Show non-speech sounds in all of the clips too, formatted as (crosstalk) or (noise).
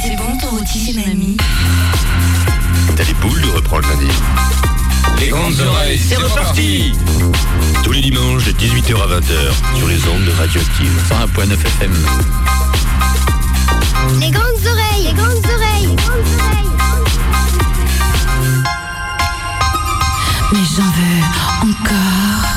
était bon ton rôti chez mamie T'as les boules de reprendre lundi. Les grandes oreilles, c'est reparti Tous les dimanches de 18h à 20h sur les ondes de Radioactive. 101.9 FM. Les grandes oreilles, les grandes oreilles, les grandes oreilles. Mais j'en veux encore.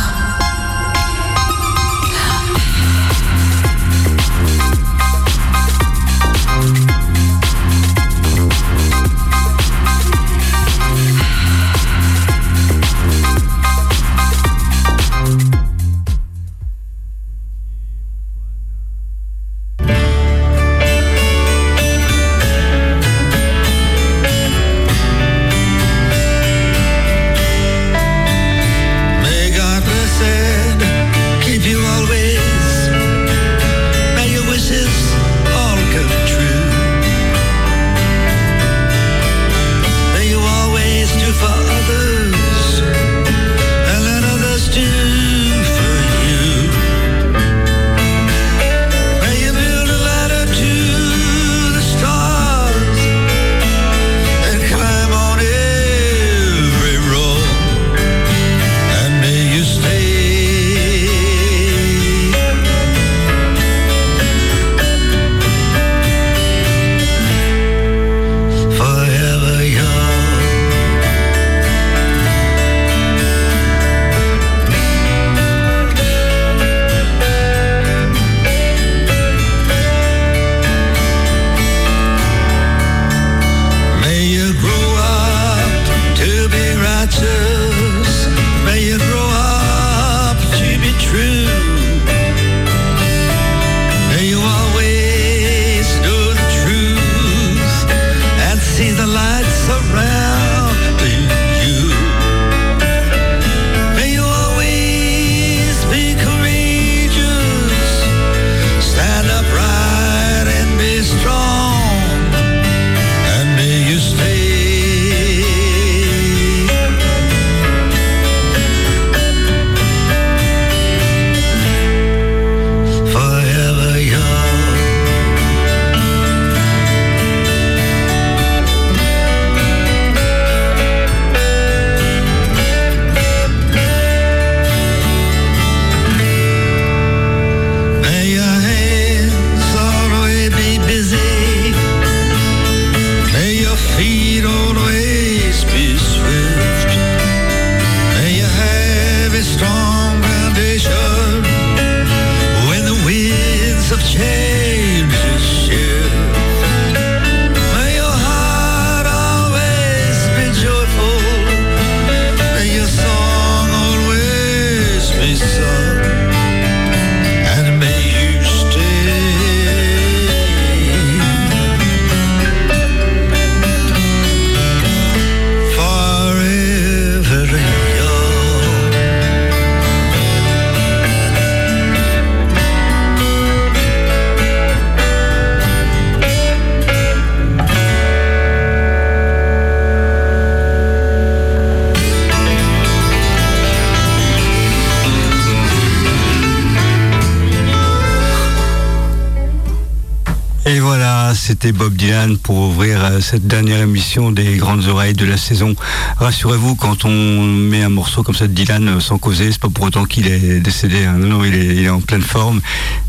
Et voilà, c'était Bob Dylan pour ouvrir euh, cette dernière émission des grandes oreilles de la saison. Rassurez-vous, quand on met un morceau comme ça de Dylan euh, sans causer, c'est pas pour autant qu'il est décédé. hein. Non, non, il est, en pleine forme.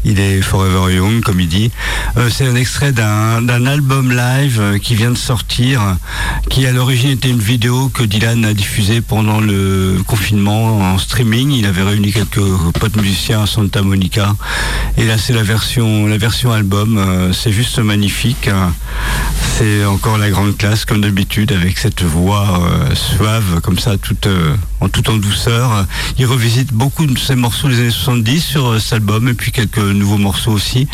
Il est forever young, comme il dit. Euh, c'est un extrait d'un album live qui vient de sortir, qui à l'origine était une vidéo que Dylan a diffusée pendant le confinement en streaming. Il avait réuni quelques potes musiciens à Santa Monica. Et là, c'est la version, la version album. C'est juste magnifique. hein. C'est encore la grande classe, comme d'habitude, avec cette voix euh, suave, comme ça, toute, euh, en tout en douceur. Il revisite beaucoup de ses morceaux des années 70 sur euh, cet album, et puis quelques nouveaux morceaux aussi.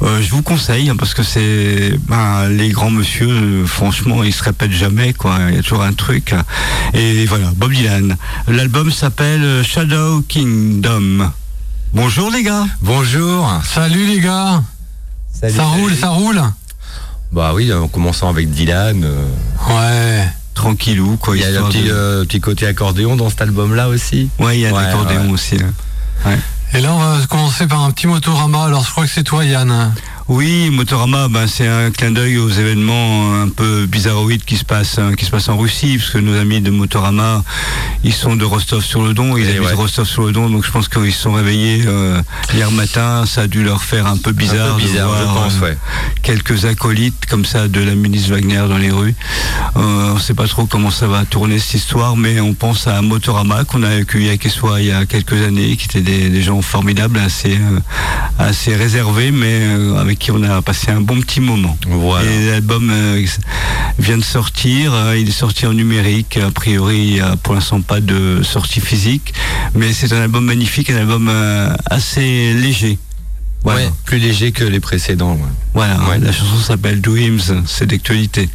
Je vous conseille, hein, parce que c'est ben, les grands monsieur, franchement, ils se répètent jamais, quoi. Il y a toujours un truc. Et voilà, Bob Dylan. L'album s'appelle Shadow Kingdom. Bonjour les gars. Bonjour. Salut les gars Ça roule, ça roule Bah oui, en commençant avec Dylan. euh, Ouais. Tranquillou, quoi. Il y a un histoire petit, de- euh, petit côté accordéon dans cet album-là aussi. Ouais, il y a Ouais, des accordéons ouais. aussi. Là. Ouais. Et là, on va commencer par un petit motorama. Alors, je crois que c'est toi, Yann. Oui, Motorama, ben, c'est un clin d'œil aux événements un peu bizarroïdes qui se passent, hein, qui se passent en Russie, parce que nos amis de Motorama, ils sont de Rostov-sur-le-Don, ils Eh habitent ouais. Rostov-sur-le-Don, donc je pense qu'ils se sont réveillés euh, hier matin, ça a dû leur faire un peu bizarre, Un peu bizarre, de je pense, euh, ouais. quelques acolytes comme ça de la ministre Wagner dans les rues. Euh, on ne sait pas trop comment ça va tourner cette histoire, mais on pense à Motorama qu'on a accueilli à Quessois il y a quelques années, qui étaient des, des gens formidables, assez, euh, assez réservés, mais euh, avec qui on a passé un bon petit moment. Voilà. L'album euh, vient de sortir, euh, il est sorti en numérique, a priori il n'y a pour l'instant pas de sortie physique, mais c'est un album magnifique, un album euh, assez léger. Voilà. Ouais, plus léger que les précédents. ouais. Voilà, Ouais. la chanson s'appelle Dreams, c'est d'actualité.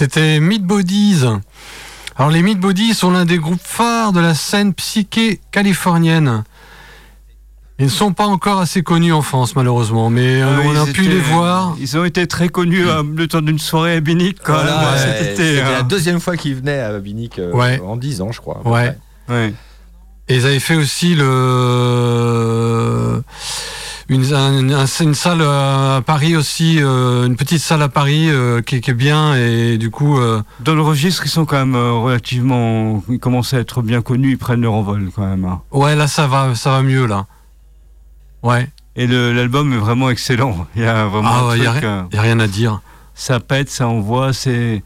C'était Meat Bodies. Alors les Meat Bodies sont l'un des groupes phares de la scène psyché californienne. Ils ne sont pas encore assez connus en France, malheureusement, mais euh, Ah, on a pu étaient- les voir. Ils ont été très connus euh, le temps d'une soirée à Binic. Quand Voilà, même, ouais, cet été, C'était hein. la deuxième fois qu'il venait à Binic euh, Ouais. en 10 ans, je crois. Ouais. Et ils avaient fait aussi le une, un- un- une salle à Paris aussi, euh, une petite salle à Paris euh, qui, qui est bien et du coup. euh, Dans le registre, ils sont quand même euh, relativement. Ils commencent à être bien connus, ils prennent leur envol quand même. hein. ouais, là ça va, ça va mieux là. Ouais. Et l'album est vraiment excellent. (laughs) Il y a vraiment Ah a, euh, rien à dire. ça pète, ça envoie, c'est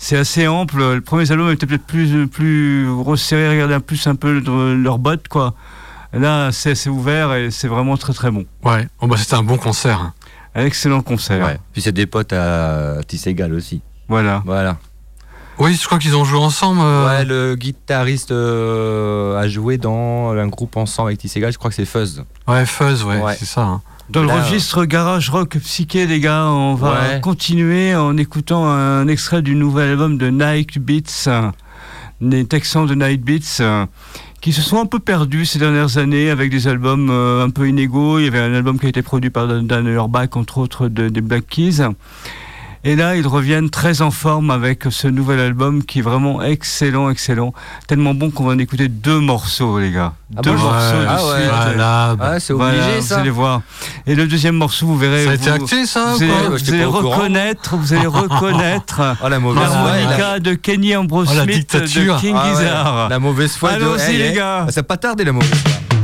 c'est assez ample. Le premier album était peut-être plus plus resserré, regardez un plus un peu de- leurs bottes quoi. Là, c'est c'est ouvert et c'est vraiment très très bon. Ouais. Oh, bah, c'était un bon concert. hein. Un excellent concert. Ouais. Puis c'est des potes à Tisségal aussi. Voilà. Voilà. Oui, je crois qu'ils ont joué ensemble. euh, Ouais, le guitariste euh, a joué dans un groupe ensemble avec Tisségal, je crois que c'est Fuzz. ouais, Fuzz, ouais, Ouais. c'est ça. hein. Dans le registre garage rock psyché, les gars, on va Ouais. continuer en écoutant un extrait du nouvel album de Night Beats, euh, des Texans de Night Beats, euh, qui se sont un peu perdus ces dernières années avec des albums euh, un peu inégaux. Il y avait un album qui a été produit par Dan Auerbach, entre autres de- des Black Keys. Et là, ils reviennent très en forme avec ce nouvel album qui est vraiment excellent, excellent. Tellement bon qu'on va en écouter deux morceaux, les gars. Ah deux bon morceaux Ouais. de Ah ouais. suite. Voilà. bah, Ah, c'est obligé Voilà, ça Vous allez voir. Et le deuxième morceau, vous verrez. ça a été vous- acté, ça vous ou allez, quoi Ouais, vous reconnaître, vous allez (laughs) reconnaître Oh la mauvaise foi. l'harmonica de Kenny Ambrose Oh, la Smith dictature. de King Ah ouais, Gizzard. La mauvaise foi de. Allons-y, les gars. Ça n'a pas tardé la mauvaise foi.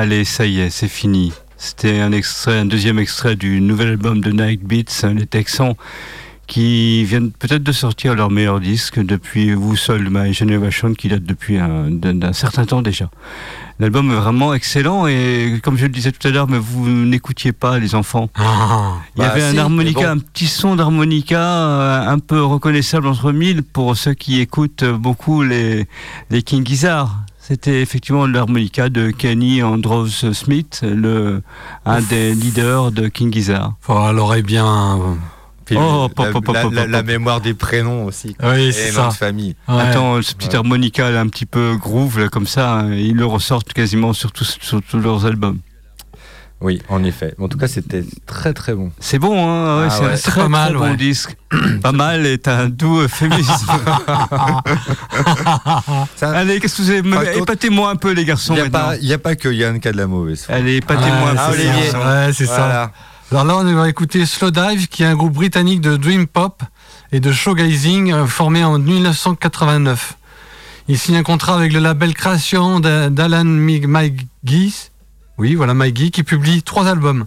Allez, ça y est, c'est fini. C'était un extrait, un deuxième extrait du nouvel album de Night Beats, hein, les Texans, qui viennent peut-être de sortir leur meilleur disque depuis Vous Seul My Generation, qui date depuis un, d'un certain temps déjà. L'album est vraiment excellent et comme je le disais tout à l'heure, mais vous n'écoutiez pas les enfants. Ah. Il y Bah, avait un si, harmonica, mais bon. un petit son d'harmonica euh, un peu reconnaissable entre mille pour ceux qui écoutent beaucoup les, les King Gizzard. C'était effectivement l'harmonica de Kenny Andrews Smith, le, un des leaders de King Gizzard. Bien. Oh, la, pop, pop, la- pop, la- mémoire des prénoms aussi. Oui, c'est ça. de famille. Ouais. Attends, ce petit harmonica là, un petit peu groove là, comme ça, hein, ils le ressortent quasiment sur tous leurs albums. Oui, en effet. En tout cas, c'était très très bon. C'est bon, hein ouais, Ah c'est ouais. très, C'est pas mal, très bon ouais. disque. (clears throat) pas mal est un doux (laughs) euphémisme. Ça, Allez, qu'est-ce que vous avez Épatez-moi un peu les garçons Il n'y a, a pas que Yann qui a de la mauvaise foi. Allez, épatez-moi Ouais, un peu c'est les Olivier. Ouais, c'est ça. Alors là, on va écouter Slow Dive, qui est un groupe britannique de dream pop et de showgazing euh, formé en 1989. Il signe un contrat avec le label création d'A- d'Alan Mig- Magee, oui, voilà Magee, qui publie trois albums.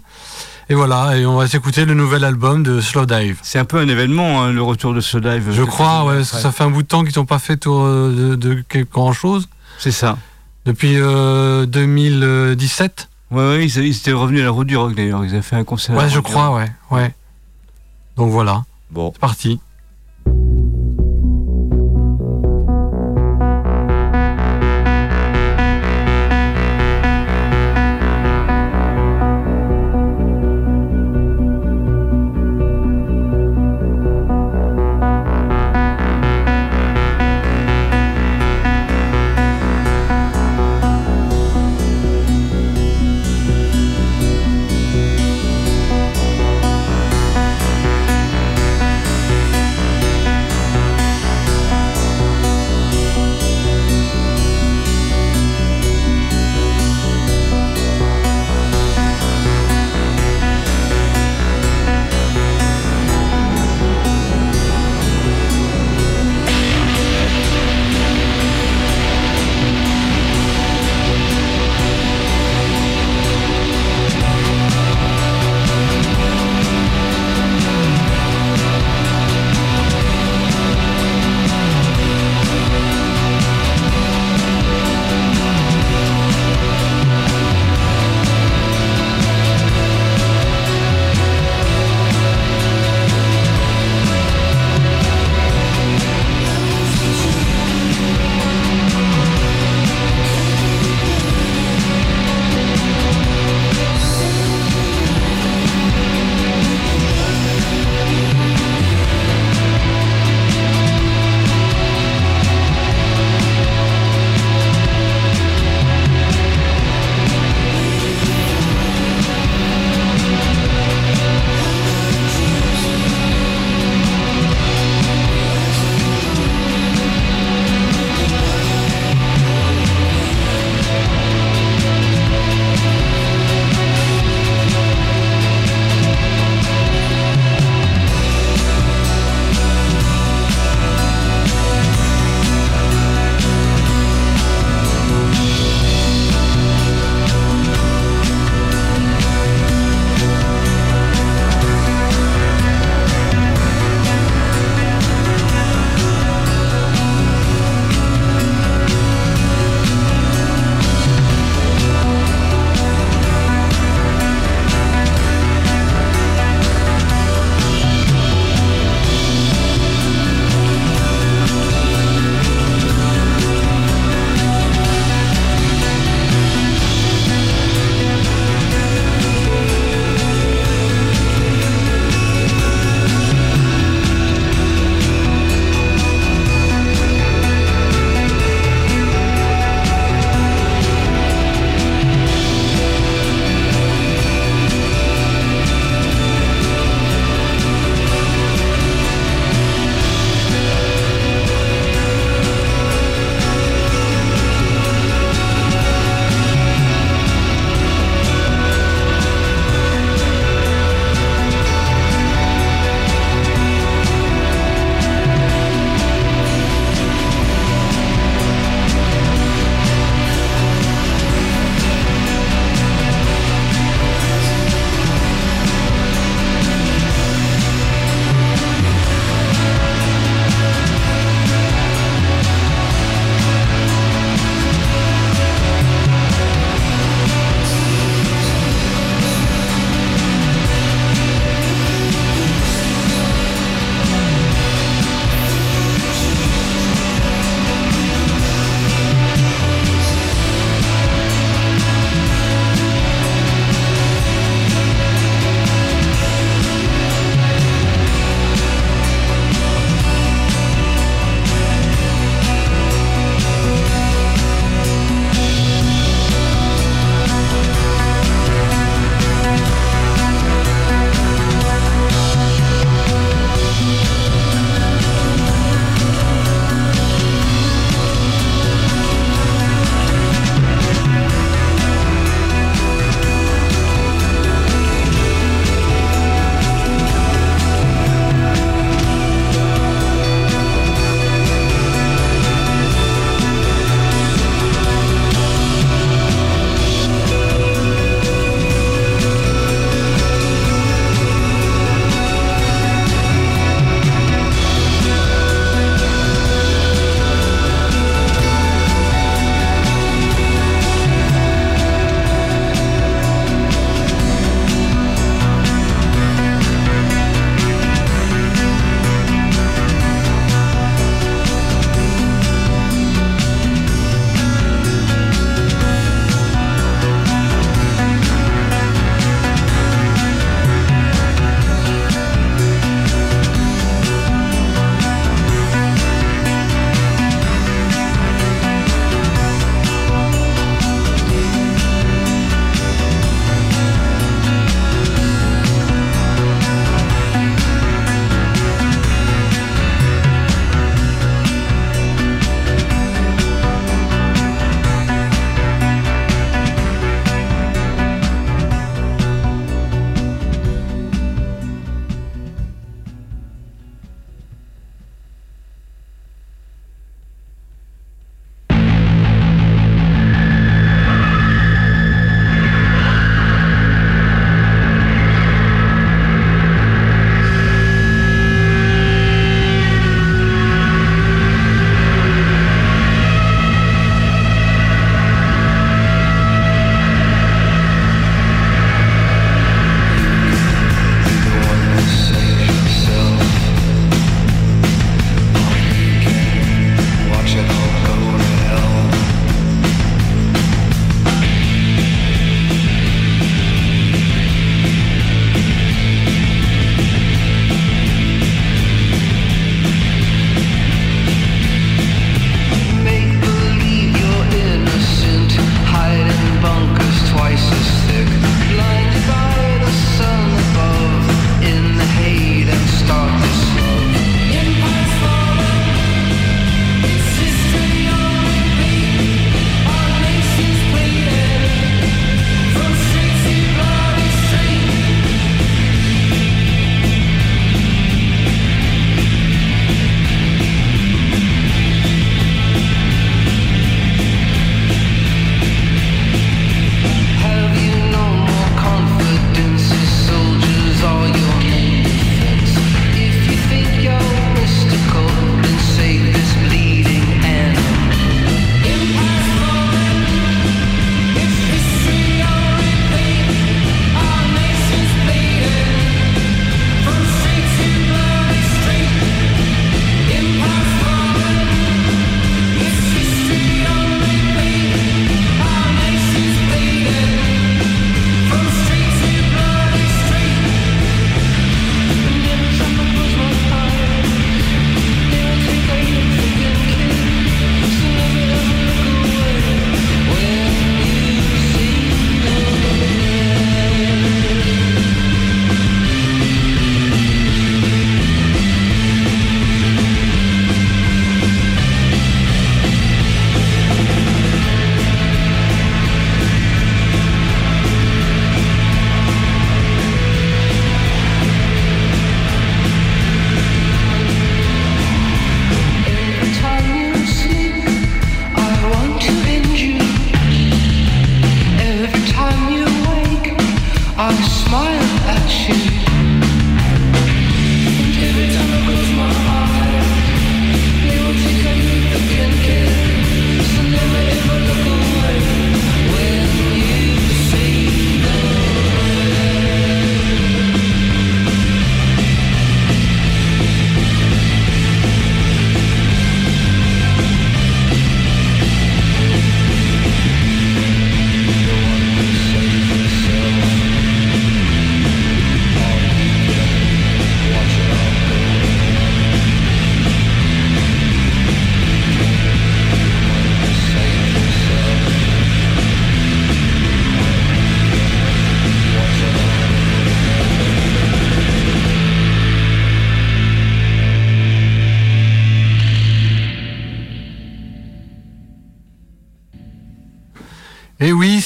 Et voilà, et on va s'écouter le nouvel album de Slow Dive. C'est un peu un événement, hein, le retour de ce live. Je crois, ouais, parce que ça fait un bout de temps qu'ils n'ont pas fait tour, euh, de, de grand chose C'est ça. depuis euh, 2017. Ouais, ouais, ils, ils étaient revenus à la route du rock d'ailleurs. Ils avaient fait un concert. Ouais, je crois, Rock. ouais, ouais. Donc voilà, Bon, c'est parti.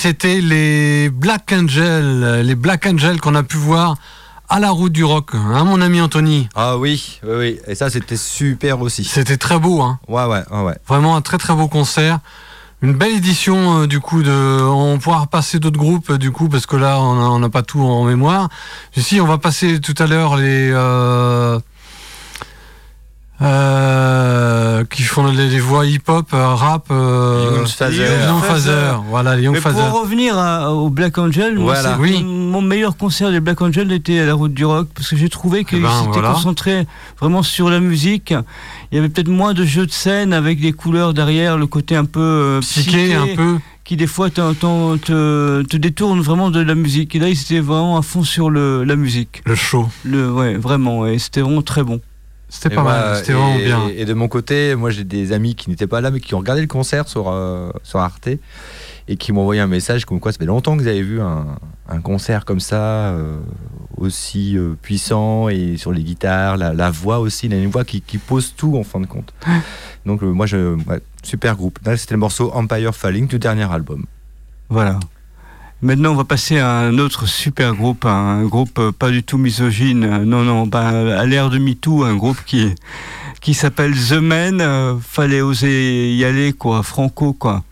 C'était les Black Angels, les Black Angels qu'on a pu voir à la route du rock, hein, mon ami Anthony? Ah oui, oui, oui. Et ça, c'était super aussi. C'était très beau, hein. Ouais, ouais, ouais. Vraiment un très très beau concert. Une belle édition euh, du coup de. On pourra repasser d'autres groupes euh, du coup parce que là on n'a pas tout en mémoire. Ici on va passer tout à l'heure les euh, euh, qui font les, les voix hip-hop, euh, rap. Euh, Young. Father. Voilà Young Mais pour revenir à- au Black Angel, Voilà. Oui. mon meilleur concert des Black Angel était à la route du rock parce que j'ai trouvé qu'ils Eh ben, s'étaient voilà. concentrés vraiment sur la musique. Il y avait peut-être moins de jeux de scène avec des couleurs derrière, le côté un peu euh, Psyché psyché, un peu. qui des fois te, te détourne vraiment de la musique. Et là, ils étaient vraiment à fond sur le, la musique. Le show. Le, ouais, vraiment. Et c'était vraiment très bon. C'était pas moi, mal. C'était vraiment bien. Et de mon côté, moi j'ai des amis qui n'étaient pas là mais qui ont regardé le concert sur, euh, sur Arte et qui m'ont envoyé un message comme quoi ça fait longtemps que vous avez vu un, un concert comme ça, euh, aussi euh, puissant et sur les guitares, la, la voix aussi, il a une voix qui, qui pose tout en fin de compte. Donc euh, moi, je, ouais, super groupe. Là, c'était le morceau Empire Falling du dernier album. Voilà. Maintenant, on va passer à un autre super groupe, un groupe euh, pas du tout misogyne, euh, non, non, bah, à l'ère de MeToo, un groupe qui, qui s'appelle The Men, euh, fallait oser y aller, quoi, franco, quoi.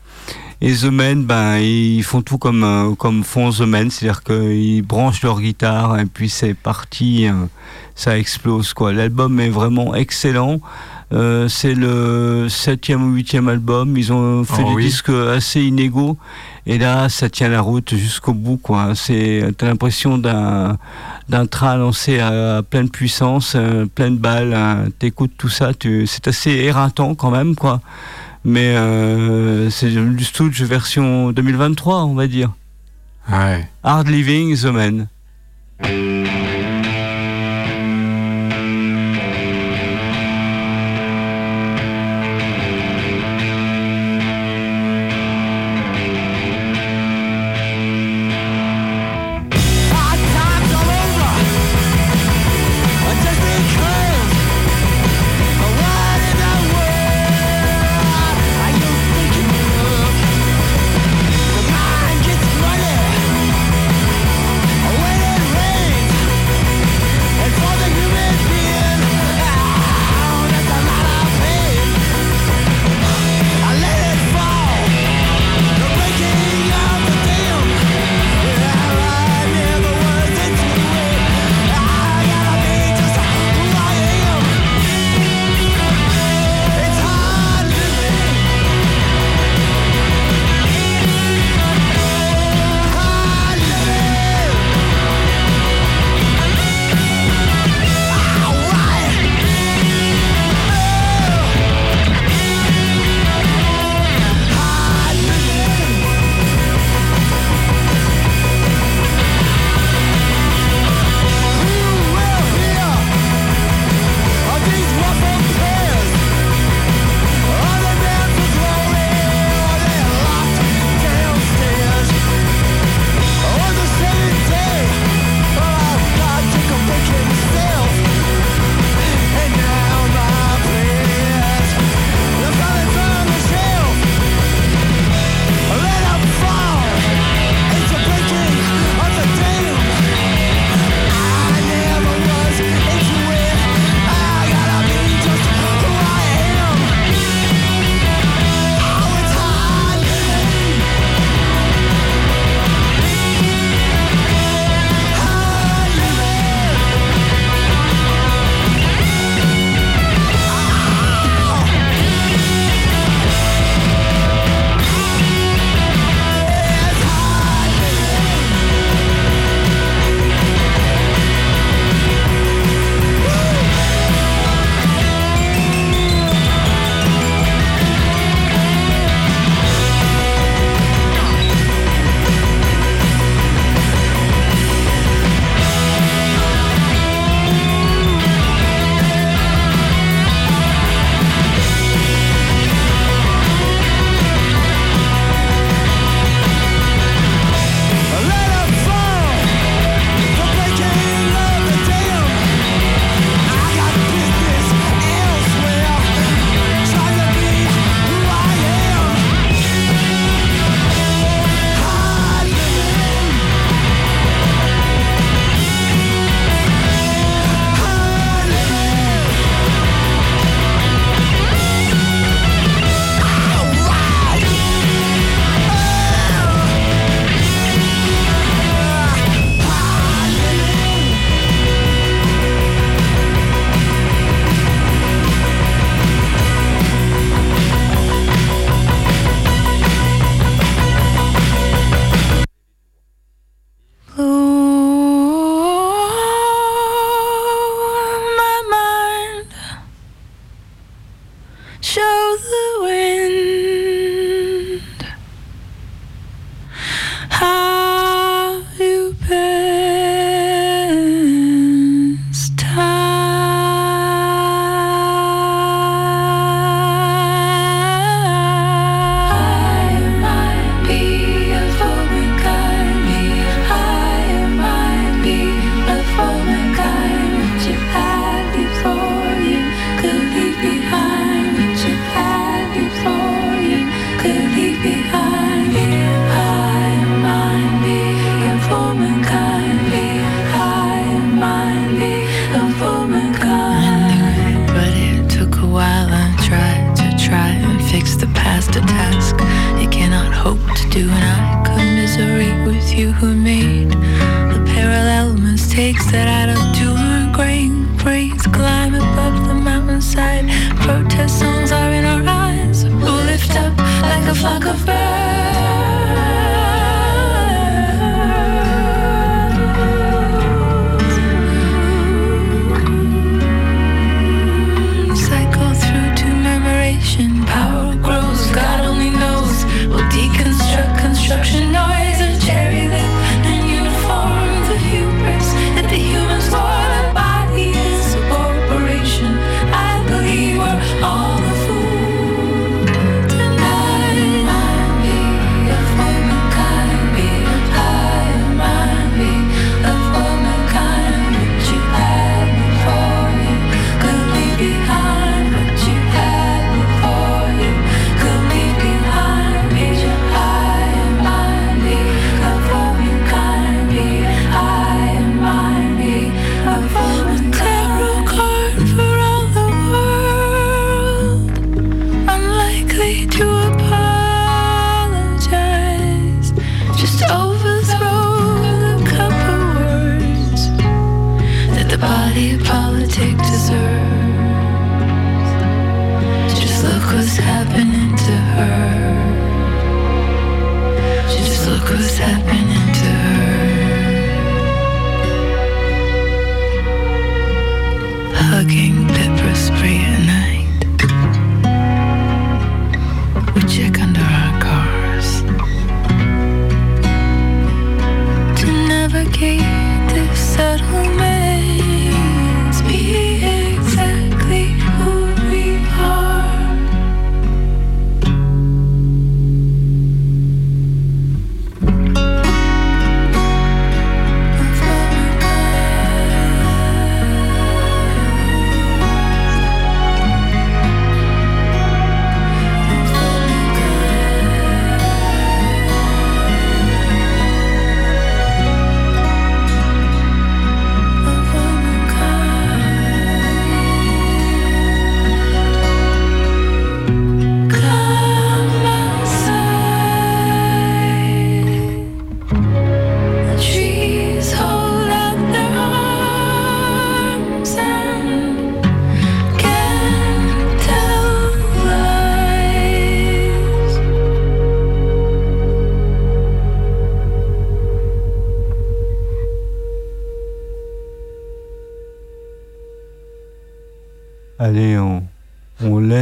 Et The Men, ben, ils font tout comme, comme font The Men, c'est-à-dire qu'ils branchent leur guitare et puis c'est parti, ça explose, quoi. L'album est vraiment excellent. Euh, c'est le septième ou huitième album. Ils ont fait Oh des oui. disques assez inégaux. Et là, ça tient la route jusqu'au bout, quoi. C'est, t'as l'impression d'un, d'un train lancé à, à pleine puissance, euh, pleine balle. hein. T'écoutes tout ça, tu, c'est assez éreintant quand même, quoi. Mais euh, c'est du Stooge version 2023, on va dire. Ouais. Hard Living The Man.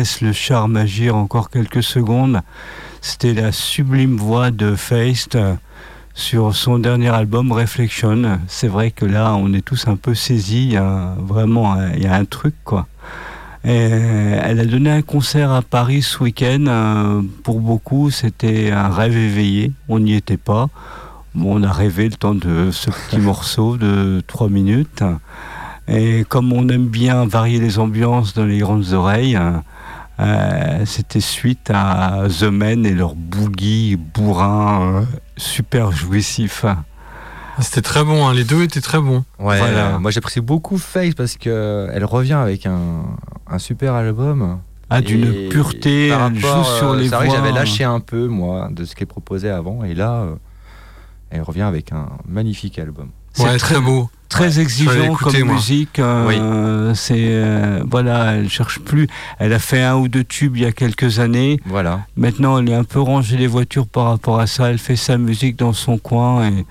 Laisse le charme agir encore quelques secondes. C'était la sublime voix de Feist euh, sur son dernier album Reflection. C'est vrai que là, on est tous un peu saisis. Il y a vraiment il y a un truc, quoi. Et elle a donné un concert à Paris ce week-end. euh, Pour beaucoup, c'était un rêve éveillé. On n'y était pas. Bon, on a rêvé le temps de ce petit (laughs) morceau de trois minutes. Et comme on aime bien varier les ambiances dans les grandes oreilles, euh, c'était suite à The Men et leur boogie bourrin euh, super jouissif. C'était très bon, hein, les deux étaient très bons. Ouais, Voilà. euh, moi j'apprécie beaucoup Face parce que elle revient avec un, un super album. Ah, d'une Et pureté, par elle joue rapport, sur euh, les C'est vrai que voix. j'avais lâché un peu, moi, de ce qu'elle proposait avant. Et là, euh, elle revient avec un magnifique album. C'est Ouais, très- très beau. Très exigeant comme moi. musique. euh, C'est euh, voilà, elle cherche plus. Elle a fait un ou deux tubes il y a quelques années. Voilà. Maintenant, elle est un peu rangée les voitures par rapport à ça. Elle fait sa musique dans son coin et,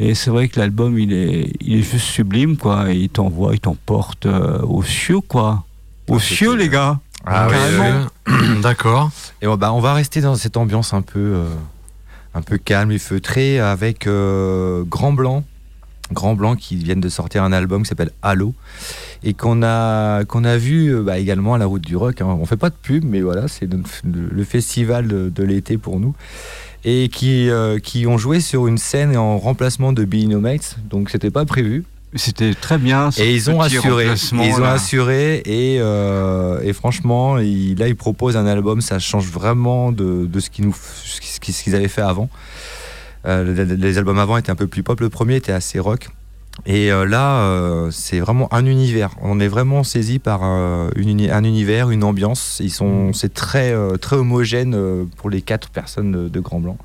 et c'est vrai que l'album il est, il est juste sublime quoi. Il t'envoie, il t'emporte euh, au cieux quoi. Au Ah, cieux les gars. Ah, ouais. (coughs) D'accord. Et on, bah, on va rester dans cette ambiance un peu, euh, un peu calme et feutrée avec euh, Grand Blanc. Grand Blanc qui viennent de sortir un album qui s'appelle Halo et qu'on a, qu'on a vu euh, bah, également à la route du rock. hein. On fait pas de pub, mais voilà, c'est le, le festival de, de l'été pour nous. Et qui, euh, qui ont joué sur une scène en remplacement de Be No Mates, donc c'était pas prévu. C'était très bien. ce Et ils ont assuré. Ils ont assuré et, euh, et franchement, il- là, ils proposent un album. Ça change vraiment de, de ce qu'ils nous, ce qu'ils- ce qu'ils avaient fait avant. Euh, les, albums avant étaient un peu plus pop. Le premier était assez rock. Et euh, là, euh, c'est vraiment un univers. On est vraiment saisi par un univers, une ambiance. Ils sont, c'est très, très homogène pour les quatre personnes de, de Grand Blanc.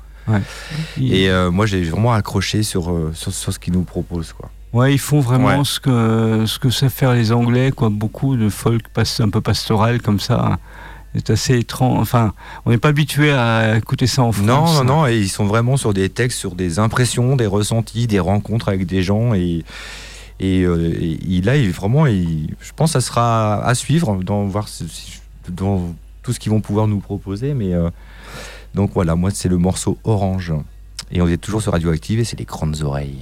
Et euh, moi, j'ai vraiment accroché sur, sur, sur ce qu'ils nous proposent. Quoi. Ouais, ils font vraiment Ouais. ce que ce que savent faire les Anglais, quoi. Beaucoup de folk un peu pastoral comme ça. C'est assez étrange. Enfin, on n'est pas habitué à écouter ça en France. Non, non, hein. non, et ils sont vraiment sur des textes, sur des impressions, des ressentis, des rencontres avec des gens. Et, et, euh, et là, il, vraiment, il- je pense que ça sera à suivre dans, voir dans tout ce qu'ils vont pouvoir nous proposer. Mais, euh, donc voilà, moi, c'est le morceau Orange. Et on est toujours sur Radioactive et c'est les grandes oreilles.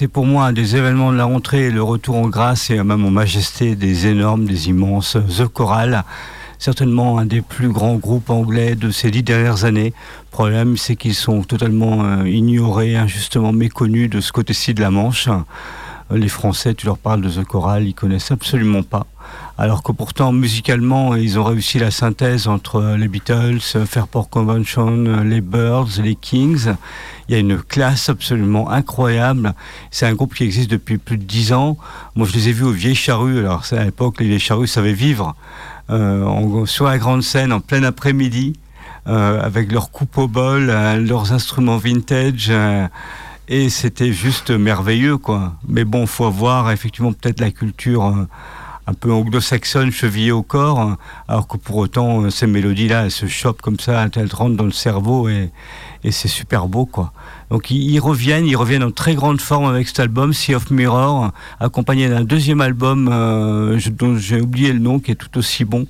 C'est pour moi un des événements de la rentrée, le retour en grâce et même en majesté des énormes, des immenses The Choral. Certainement un des plus grands groupes anglais de ces dix dernières années. Le problème, c'est qu'ils sont totalement euh, ignorés, injustement méconnus de ce côté-ci de la Manche. Euh, les Français, tu leur parles de The Choral, ils connaissent absolument pas. Alors que pourtant, musicalement, ils ont réussi la synthèse entre euh, les Beatles, euh, Fairport Convention, euh, les Birds, les Kings. Il y a une classe absolument incroyable. C'est un groupe qui existe depuis plus de dix ans. Moi, je les ai vus aux Vieilles Charrues. Alors, c'est à l'époque, les Vieilles Charrues savaient vivre. Euh, sur la grande scène, en plein après-midi, euh, avec leurs coupes au bol, euh, leurs instruments vintage. euh, et c'était juste merveilleux, quoi. Mais bon, faut avoir effectivement peut-être la culture un peu anglo-saxonne chevillée au corps, hein, alors que pour autant, euh, ces mélodies-là, elles se chopent comme ça, elles rentrent dans le cerveau et, c'est super beau, quoi. Donc ils, reviennent, ils reviennent en très grande forme avec cet album, Sea of Mirror, accompagné d'un deuxième album euh, dont j'ai oublié le nom, qui est tout aussi bon.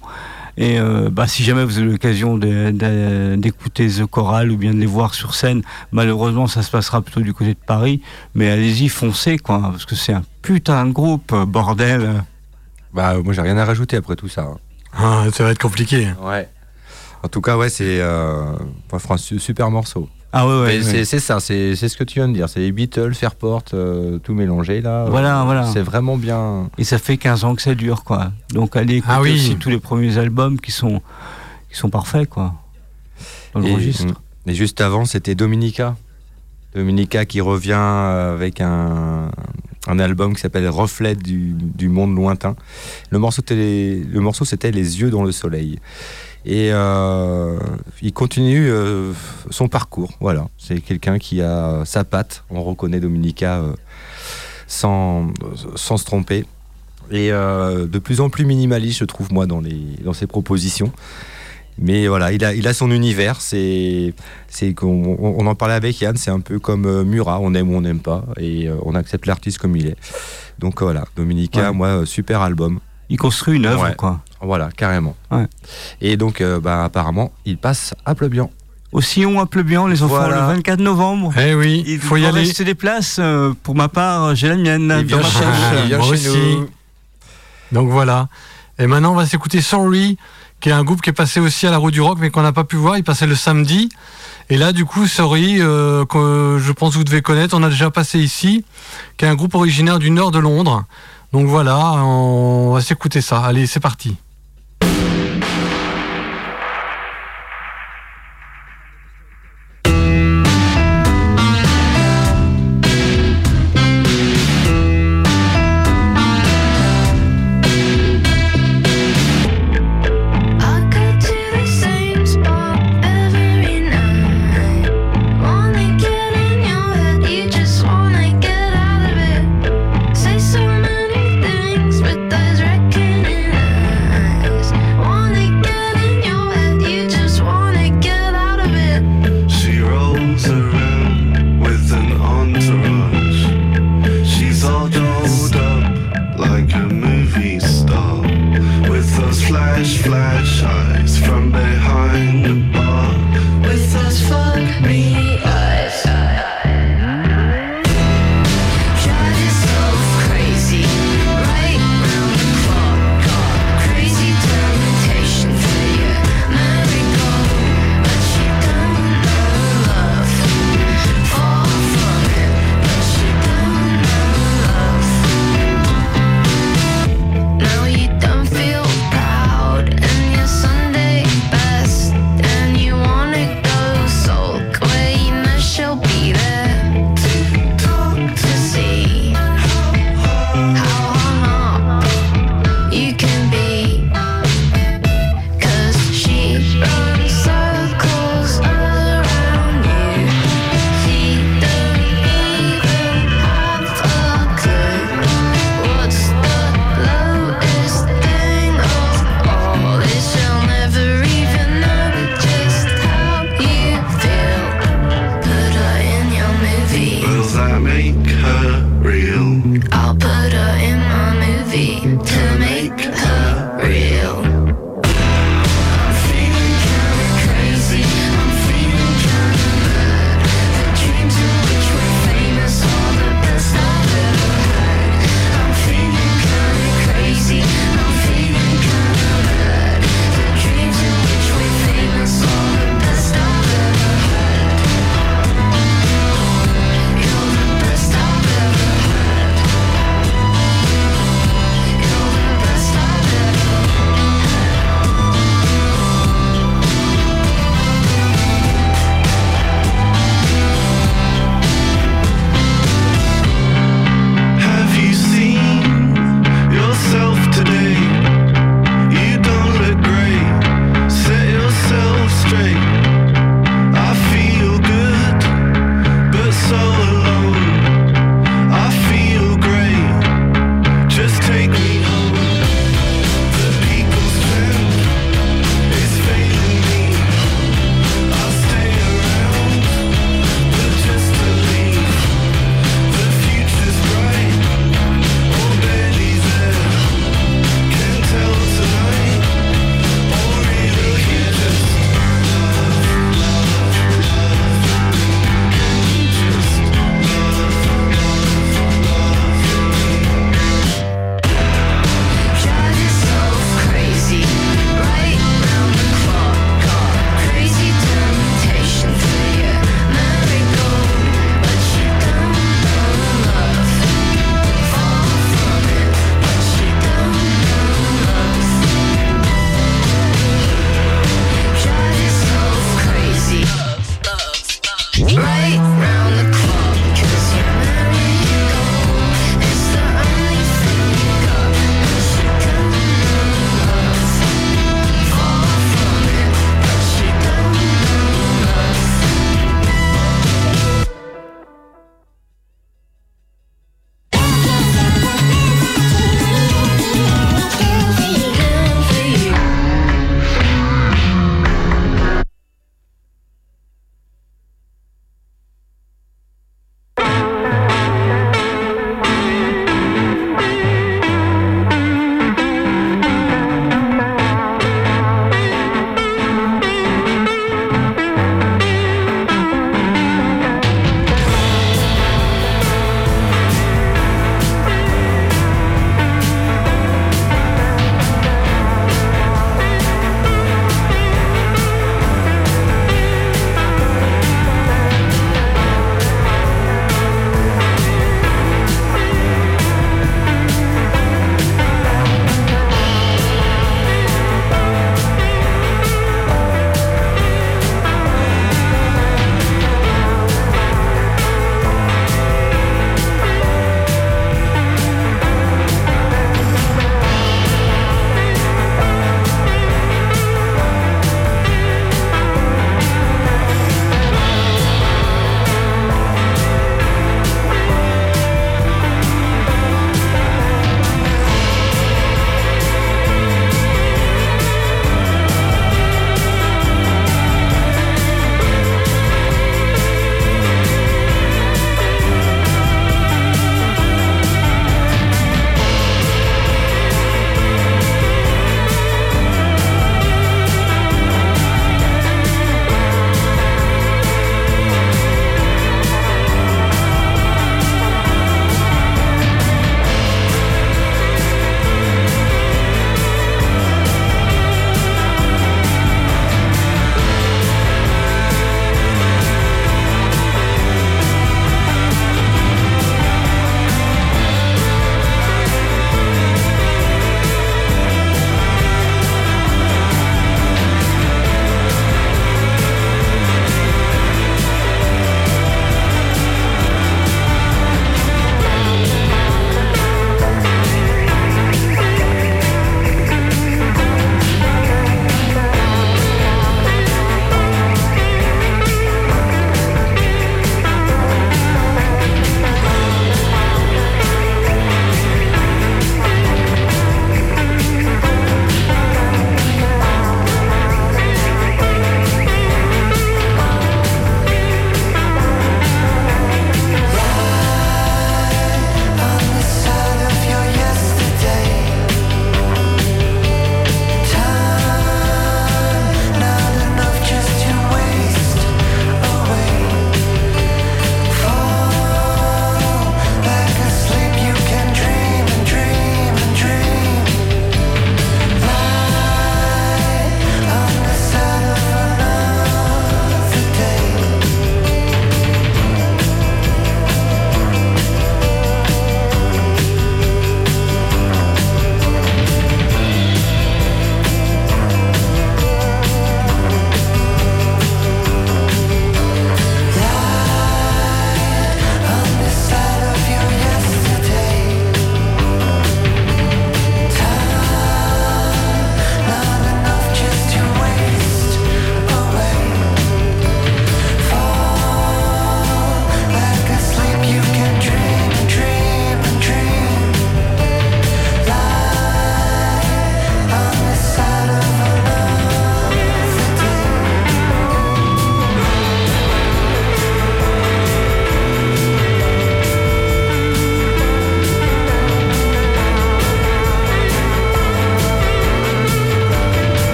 Et euh, bah, si jamais vous avez l'occasion d'écouter The Choral ou bien de les voir sur scène, malheureusement ça se passera plutôt du côté de Paris, mais allez-y, foncez, quoi, parce que c'est un putain de groupe, bordel. Bah, moi, j'ai rien à rajouter après tout ça. hein. Ah, ça va être compliqué. Ouais. En tout cas, ouais, c'est euh, su- super morceau. Ah ouais, ouais. Mais ouais. c'est- ça, c'est c'est ce que tu viens de dire. C'est les Beatles, Fairport, euh, tout mélangé là. Voilà, Euh, voilà. C'est vraiment bien. Et ça fait 15 ans que ça dure, quoi. Donc allez écouter Ah oui. aussi tous les premiers albums qui sont, qui sont parfaits, quoi. Dans le Et, registre. et juste avant, c'était Dominica. Dominica qui revient euh, avec un, un album qui s'appelle Reflet du, monde lointain. Le morceau, c'était les- yeux dans le soleil. Et euh, il continue euh, son parcours. Voilà, c'est quelqu'un qui a sa patte. On reconnaît Dominica euh, sans, se tromper. Et de plus en plus minimaliste, je trouve, moi, dans ses propositions. Mais voilà, il a, il a son univers. C'est, c'est qu'on on- on en parlait avec Yann. C'est un peu comme euh, Murat. On aime ou on n'aime pas, et euh, on accepte l'artiste comme il est. Donc voilà, Dominica, Ouais. moi, euh, super album. Il construit une œuvre, Ouais. quoi. Voilà, carrément. Ouais. Et donc, euh, bah, apparemment, il passe à Pleubian. Au Sillon à Pleubian, les enfants, Voilà. le 24 novembre. Eh oui, Il faut y faut aller. rester des places. euh, pour ma part, j'ai la mienne. Dans vient ma chez Moi aussi. nous. Donc voilà. Et maintenant, on va s'écouter Sorry, qui est un groupe qui est passé aussi à la roue du rock, mais qu'on n'a pas pu voir. Il passait le samedi. Et là, du coup, Sorry, euh, que je pense que vous devez connaître, on a déjà passé ici, qui est un groupe originaire du nord de Londres. Donc voilà, on va s'écouter ça. Allez, c'est parti.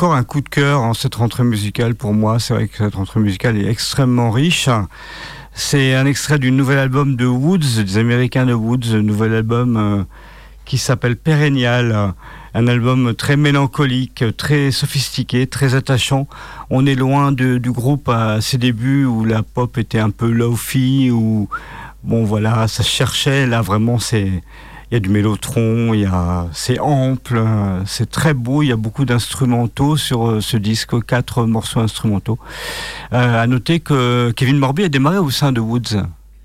Encore un coup de cœur en cette rentrée musicale pour moi. C'est vrai que cette rentrée musicale est extrêmement riche. C'est un extrait du nouvel album de Woods, des Américains de Woods, un nouvel album euh, qui s'appelle Perennial. Un album très mélancolique, très sophistiqué, très attachant. On est loin du groupe à ses débuts où la pop était un peu low-fi, où bon voilà, ça cherchait. Là vraiment, c'est il y a du mélotron, il y a c'est ample, c'est très beau. Il y a beaucoup d'instrumentaux sur euh, ce disque, quatre morceaux instrumentaux. Euh, à noter que Kevin Morby a démarré au sein de Woods.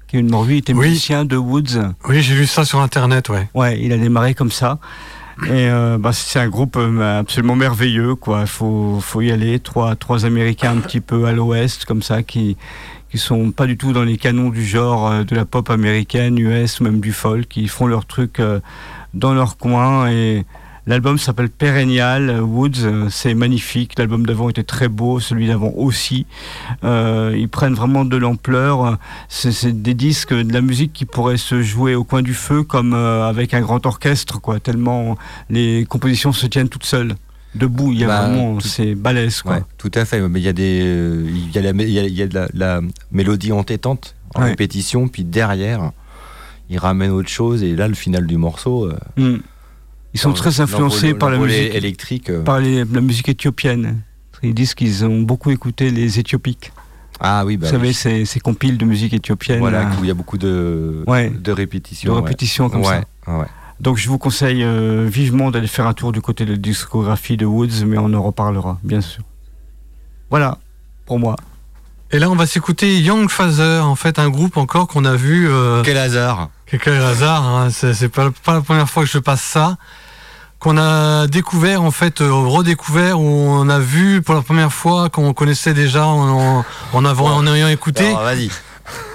Kevin Morby était Oui. musicien de Woods. Oui, j'ai vu ça sur internet, ouais. Ouais, il a démarré comme ça. Et euh, bah, c'est un groupe euh, absolument merveilleux, quoi. Il faut, faut y aller. Trois, trois Américains un petit peu à l'ouest, comme ça, qui qui sont pas du tout dans les canons du genre euh, de la pop américaine, US, ou même du folk, qui font leur truc euh, dans leur coin. Et l'album s'appelle Perennial Woods. C'est magnifique. L'album d'avant était très beau, celui d'avant aussi. Euh, ils prennent vraiment de l'ampleur. C'est des disques, de la musique qui pourrait se jouer au coin du feu comme avec un grand orchestre, quoi. Tellement les compositions se tiennent toutes seules. Debout, il y a Bah, vraiment, c'est balèze, quoi. Ouais, tout à fait. Mais il y a des, euh, il y a la, il y a, il y a de la, la mélodie entêtante en Ouais. répétition, puis derrière, il ramène autre chose. Et là, le final du morceau. euh, Mm. Ils sont très influencés par la musique, électrique. euh. par les- la musique éthiopienne. Ils disent qu'ils ont beaucoup écouté les Éthiopiques. Ah oui, bah Vous savez, oui. ces, compiles de musique éthiopienne. Voilà, euh, où il y a beaucoup de, Ouais. de de répétitions. ouais. répétitions comme ça. ouais. Donc je vous conseille euh, vivement d'aller faire un tour du côté de la discographie de Woods, mais on en reparlera, bien sûr. Voilà, pour moi. Et là, on va s'écouter Young Father, en fait, un groupe encore qu'on a vu. euh, Quel hasard Quel hasard, hein, c'est pas, pas la première fois que je passe ça. Qu'on a découvert, en fait, euh, redécouvert, où on a vu pour la première fois, qu'on connaissait déjà en, en, en avant, en ayant écouté. Vas-y.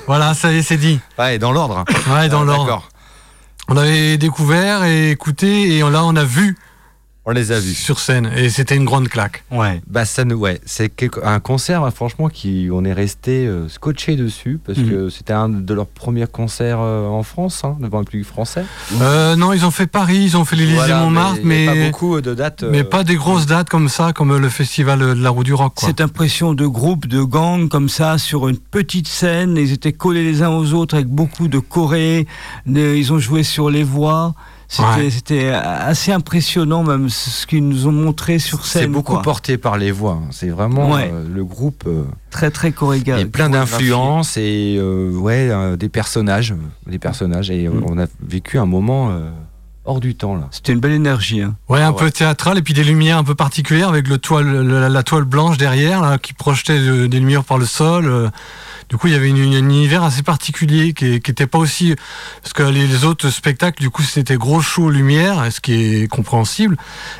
Voilà, ça y est, c'est dit. Ouais, dans l'ordre. Ouais, dans Ah, l'ordre. On avait découvert et écouté, et là, on a vu On les a vus. sur scène, et c'était une grande claque. Ouais. Bah ça nous, ouais, c'est un concert hein, franchement qui on est resté euh, scotché dessus parce Mhm. que c'était un de leurs premiers concerts euh, en France hein, devant le public français. Euh, non, ils ont fait Paris, ils ont fait l'Élysée Voilà, Montmartre, mais, pas beaucoup de dates. mais pas des grosses dates comme ça, comme le festival de la roue du rock. Quoi. Cette impression de groupe, de gang comme ça, sur une petite scène, ils étaient collés les uns aux autres avec beaucoup de chorés, ils ont joué sur les voix. C'était Ouais. assez impressionnant même ce qu'ils nous ont montré sur C'est scène. beaucoup quoi. porté par les voix. hein. C'est vraiment Ouais. euh, le groupe. euh, Très très choréga- et plein d'influences et euh, ouais des personnages, des personnages et Mm. on a vécu un moment hors du temps là. C'était une belle énergie. hein. Ouais, un Ouais. peu théâtral et puis des lumières un peu particulières avec le toile, le- la toile blanche derrière là, qui projetait des lumières par le sol. euh. Du coup, il y avait une, une- un univers assez particulier qui, qui était pas aussi parce que les, les autres spectacles, du coup, c'était gros show lumière, ce qui est compréhensible.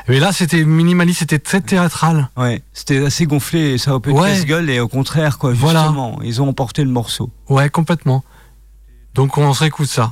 Mais là, c'était minimaliste, c'était très théâtral. Ouais, c'était assez gonflé, ça pu être Ouais. casse-gueule et au contraire quoi, Voilà. justement, ils ont emporté le morceau. Ouais, complètement. Donc, on se réécoute ça.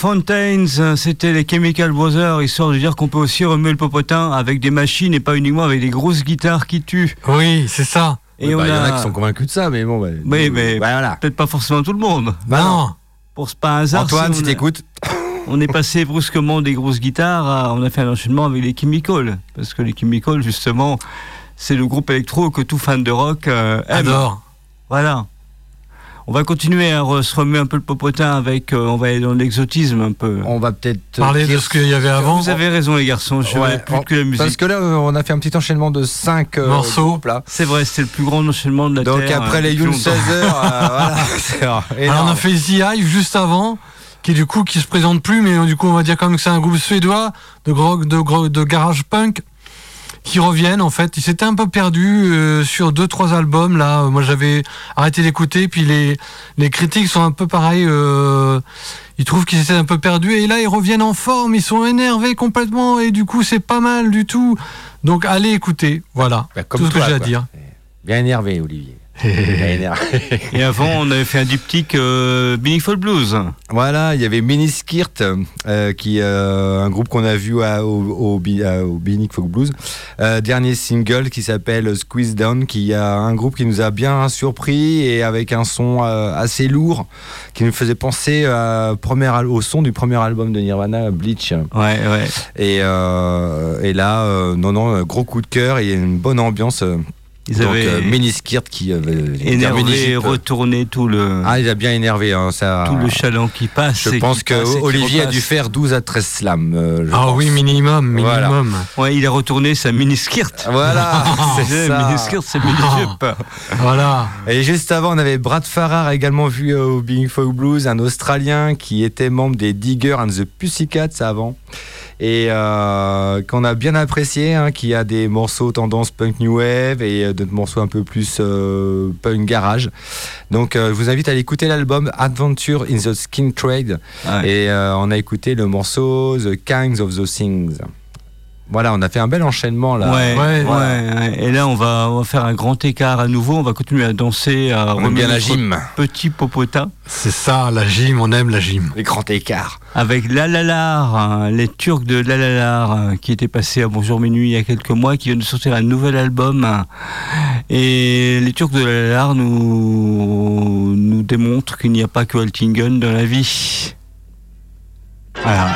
Fontaines, c'était les Chemical Brothers, histoire de dire qu'on peut aussi remuer le popotin avec des machines et pas uniquement avec des grosses guitares qui tuent. Oui, c'est ça. Et Ouais, on bah, Il y en a... qui sont convaincus de ça, mais bon. bah, Oui, mais bah, voilà. peut-être pas forcément tout le monde. Bah non. Pour ce pas un hasard. Antoine, si a- t'écoutes. On est passé (laughs) brusquement des grosses guitares, à- on a fait un enchaînement avec les Chemical. Parce que les Chemical, justement, c'est le groupe électro que tout fan de rock euh, aime. Adore. Voilà. On va continuer à re- se remuer un peu le popotin avec. euh, on va aller dans l'exotisme un peu. On va peut-être. Parler de ce qu'il y avait avant. Vous avez raison, les garçons, je Ouais, vais plus on- que la musique. Parce que là, euh, on a fait un petit enchaînement de 5 Morceaux. C'est vrai, c'était le plus grand enchaînement de la Donc Terre. après euh, les Youn longtemps. 16 heures, euh, (laughs) voilà, c'est Alors on a fait The Hive juste avant, qui du coup qui se présente plus, mais du coup on va dire quand même que c'est un groupe suédois de, gro- de, gro- de garage punk qui reviennent en fait. Ils s'étaient un peu perdus euh, sur deux trois albums là. Moi j'avais arrêté d'écouter, puis les les critiques sont un peu pareils. euh, ils trouvent qu'ils étaient un peu perdus et là ils reviennent en forme. Ils sont énervés complètement et du coup c'est pas mal du tout. Donc allez écouter, voilà Bah, comme tout ce que j'ai à dire. Bien énervé, Olivier. (laughs) Et avant, on avait fait un diptyque euh, Meaningful Blues. Voilà, il y avait Miniskirt, euh, qui euh, un groupe qu'on a vu à- au, au, au Blues. Euh, dernier single qui s'appelle Squeeze Down, qui a un groupe qui nous a bien surpris et avec un son euh, assez lourd, qui nous faisait penser à premier al- au son du premier album de Nirvana, Bleach. Ouais, ouais. Et, euh, et là, euh, non, non, gros coup de cœur et une bonne ambiance. Ils Donc, avaient euh, Miniskirt qui euh, énervé, retourné tout le, Ah, il a bien énervé. hein, ça... tout le chaland qui passe. Je pense que passe Olivier a dû faire 12 à 13 slams. euh, Ah pense. oui minimum, Voilà. minimum. Ouais, il a retourné sa mini-skirt. Voilà, (laughs) c'est ça. Mini-skirt, c'est mini-jupe. (laughs) Voilà. Et juste avant, on avait Brad Farrar également vu euh, au Big Folk Blues, un Australien qui était membre des Diggers and the Pussycats avant. Et euh, qu'on a bien apprécié, hein, qui a des morceaux tendance punk new wave et euh, d'autres morceaux un peu plus euh, punk garage. Donc euh, je vous invite à aller écouter l'album Adventure in the Skin Trade. Ouais. Et euh, on a écouté le morceau The Kinds of the Things. Voilà, on a fait un bel enchaînement là. Ouais, Ouais. ouais, ouais. Et là, on va, on va faire un grand écart à nouveau. On va continuer à danser, à On aime bien la gym, Petit popotin C'est ça, la gym, on aime la gym. les grands écarts. avec Lalalar, hein, les Turcs de Lalalar, hein, qui étaient passés à Bonjour Minuit il y a quelques mois, qui viennent de sortir un nouvel album. hein. Et les Turcs de Lalalar nous, nous démontrent qu'il n'y a pas que Altingen dans la vie. Voilà.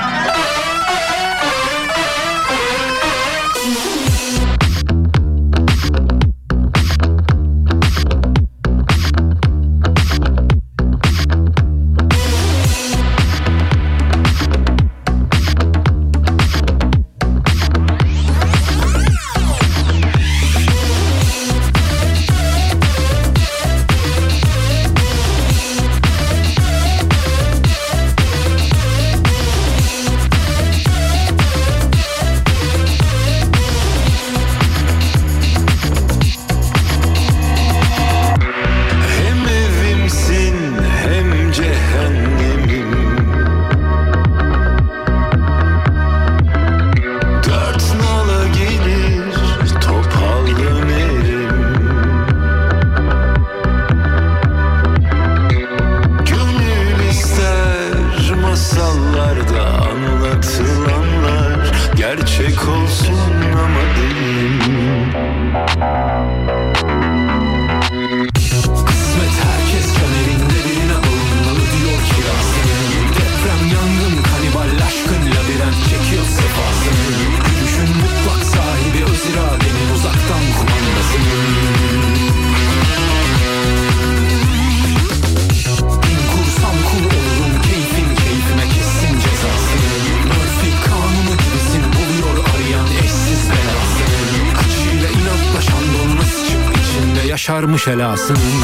şelasının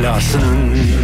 Lesson.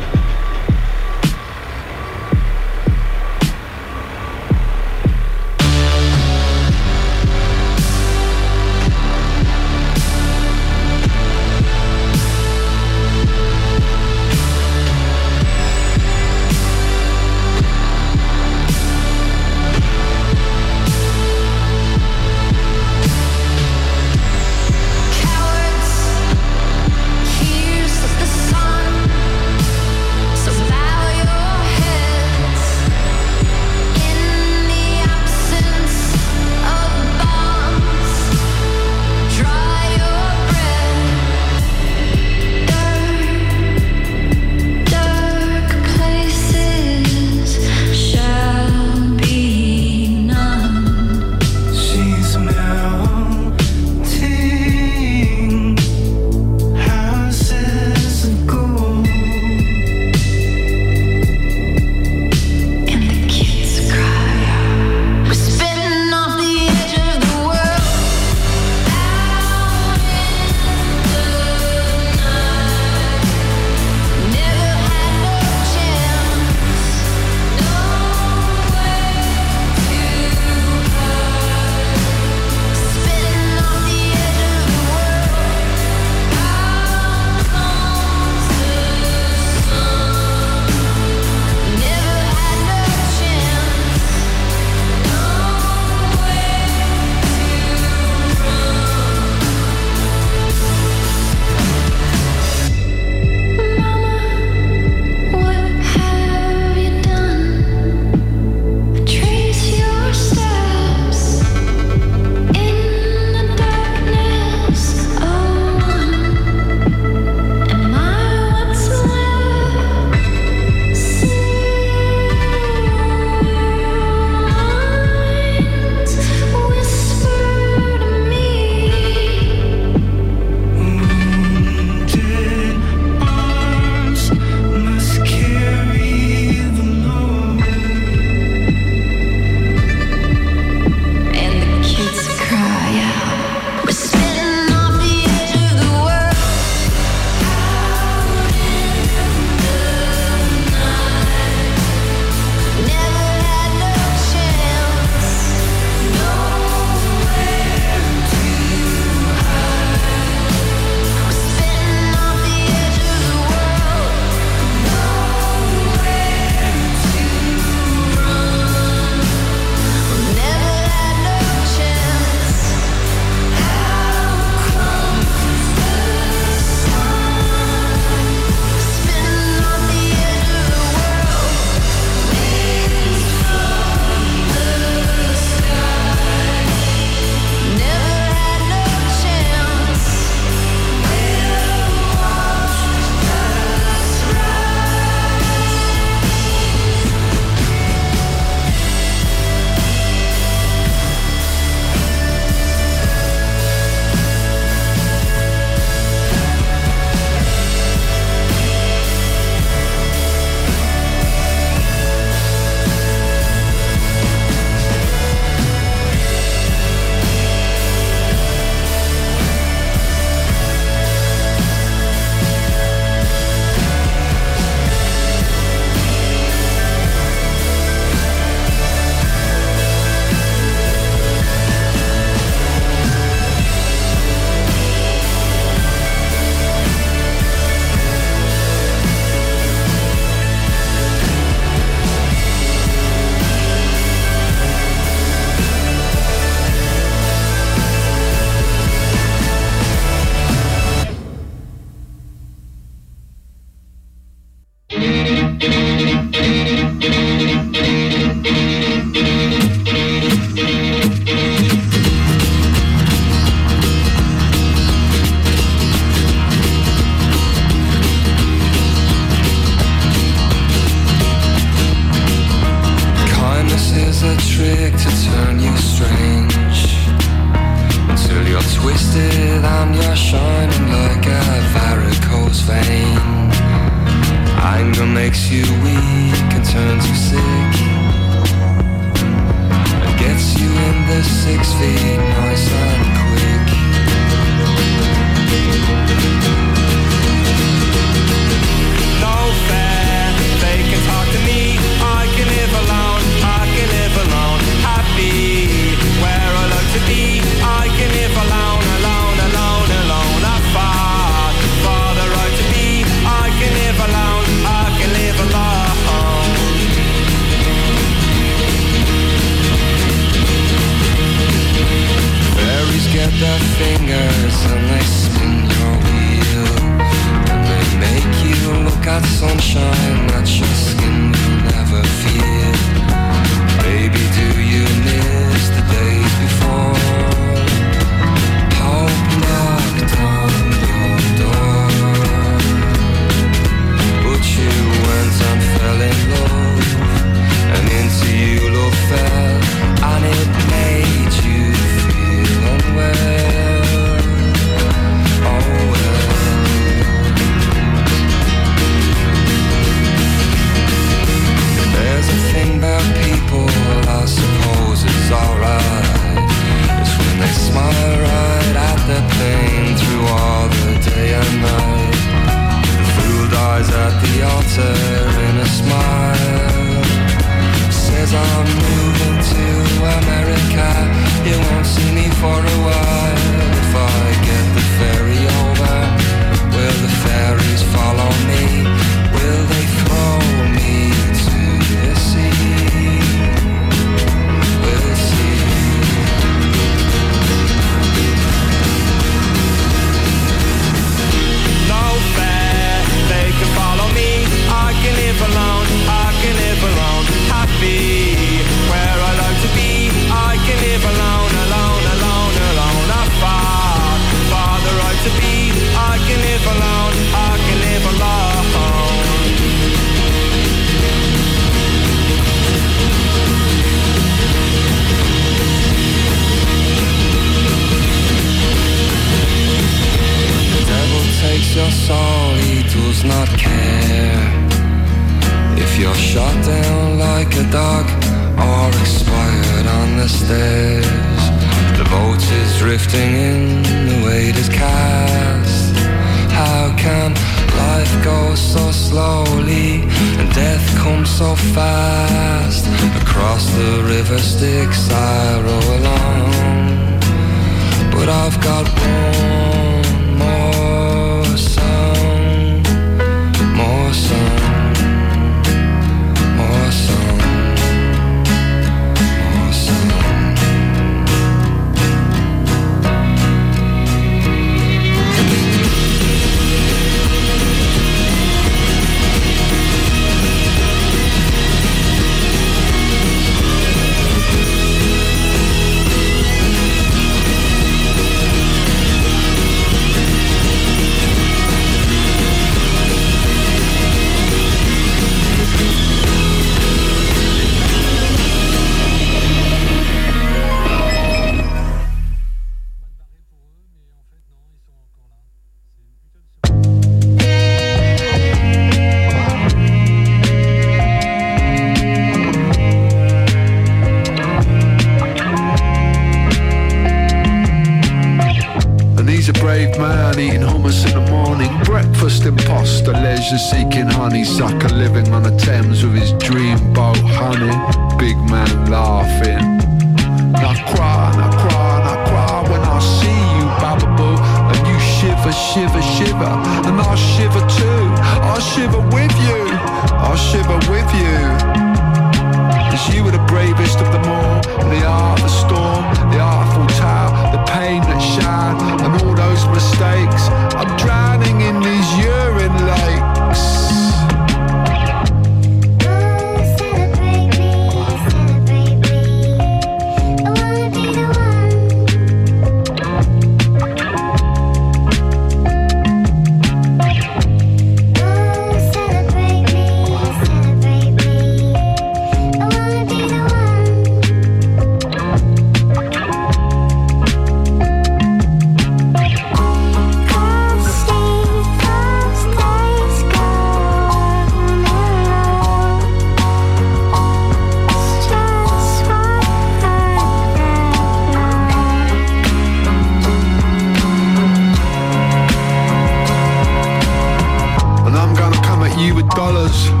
was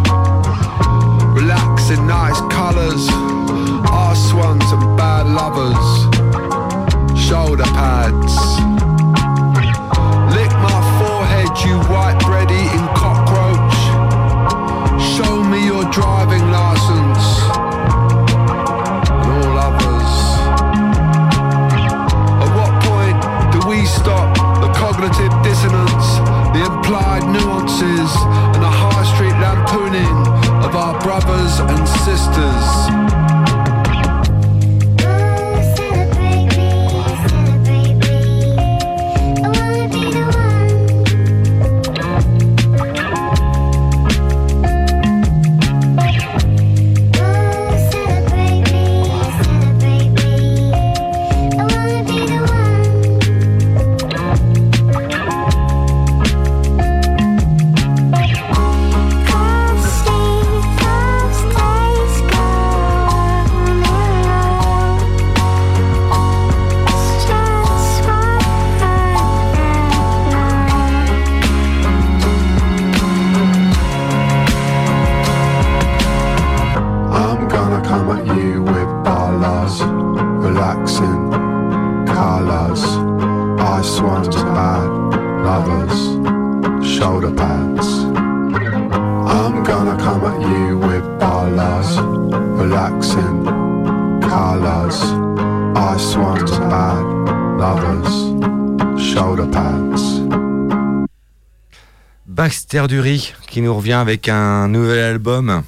qui nous revient avec un nouvel album.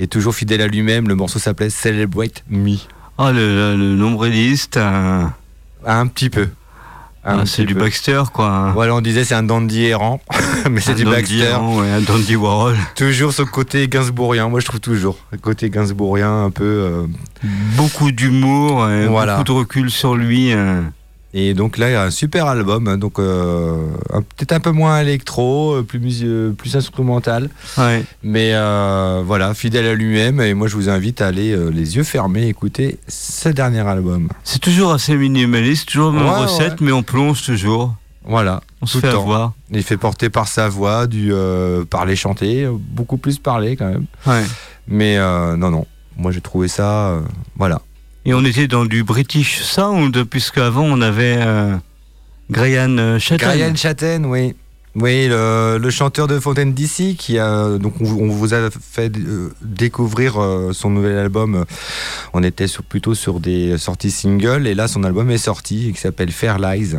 Et toujours fidèle à lui-même, le morceau s'appelait Celebrate Me. Oh, le, le, nombriliste. euh, Un petit peu. Ah, c'est du peu. Baxter, quoi. Voilà, on disait c'est un dandy errant, (laughs) mais c'est du dandy Baxter. errant, ouais, un dandy Warhol. Toujours ce côté gainsbourgien, moi je trouve toujours. Le côté gainsbourgien un peu. euh, Beaucoup d'humour, et Voilà. beaucoup de recul sur lui. euh. Et donc là, il y a un super album, hein, donc euh, peut-être un peu moins électro, euh, plus, plus instrumental. Ouais. Mais euh, voilà, fidèle à lui-même. Et moi, je vous invite à aller euh, les yeux fermés écouter ce dernier album. C'est toujours assez minimaliste, toujours même Ouais, recette, ouais. mais on plonge toujours. Voilà. On se fait le temps. avoir. Il fait porter par sa voix, du parler chanter, beaucoup plus parler quand même. Mais non, non. Moi, j'ai trouvé ça. voilà. Et on était dans du British Sound, puisque avant on avait euh, Graham euh, Chatham. Brian Chatten, oui. Oui, le, chanteur de Fontaine DC qui a donc on, vous- a fait euh, découvrir euh, son nouvel album. On était plutôt sur des sorties singles et là son album est sorti qui s'appelle Fair Lies.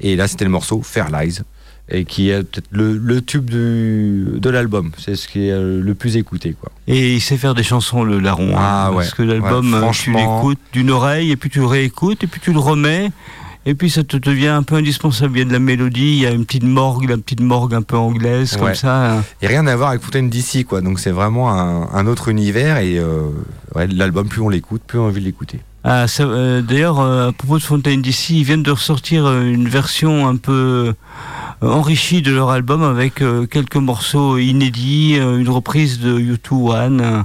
Et là c'était le morceau Fair Lies et qui est peut-être le, le tube du, de l'album. C'est ce qui est euh, le plus écouté quoi. Et il sait faire des chansons, le larron. Ah hein, ouais. Parce que l'album, Ouais, euh, tu franchement. l'écoutes d'une oreille, et puis tu le réécoutes, et puis tu le remets. Et puis ça te devient un peu indispensable. Il y a de la mélodie, il y a une petite morgue, la petite morgue un peu anglaise, comme ça. hein. Et rien à voir avec Fontaine DC quoi. Donc c'est vraiment un, un autre univers et euh, ouais, l'album plus on l'écoute, plus on a envie de l'écouter. Ah, euh, D'ailleurs, euh, à propos de Fontaine d'ici, ils viennent de ressortir euh, une version un peu enrichie de leur album avec euh, quelques morceaux inédits, une reprise de U2 One.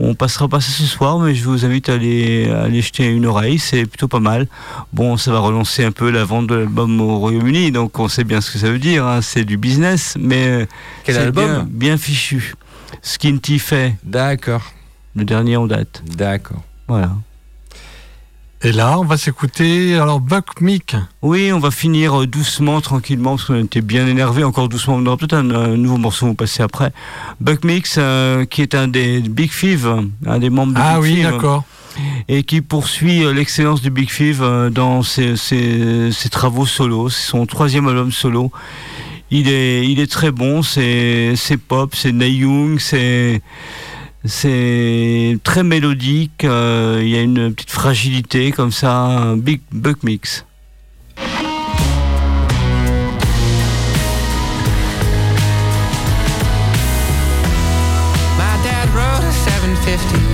On passera pas ça ce soir, mais je vous invite à aller, à aller jeter une oreille, c'est plutôt pas mal. Bon, ça va relancer un peu la vente de l'album au Royaume-Uni, donc on sait bien ce que ça veut dire, hein, c'est du business, mais Quel c'est album bien, bien fichu. Skinty fait, D'accord. le dernier en date. D'accord. Voilà. Et là, on va s'écouter alors Buck Meek. Oui, on va finir euh, doucement, tranquillement, parce qu'on était bien énervé, encore doucement. On aura peut-être un, un nouveau morceau, va passer après. Buck Mix, euh, qui est un des Big Five, un des membres de Ah Big oui, Five, d'accord. Et qui poursuit euh, l'excellence du Big Five dans ses, ses- ses travaux solo. C'est son troisième album solo. Il est, il est très bon, c'est pop, c'est Neil Young, c'est c'est très mélodique, euh, il y a une petite fragilité comme ça, un Big Buck Mix. My dad rode a 750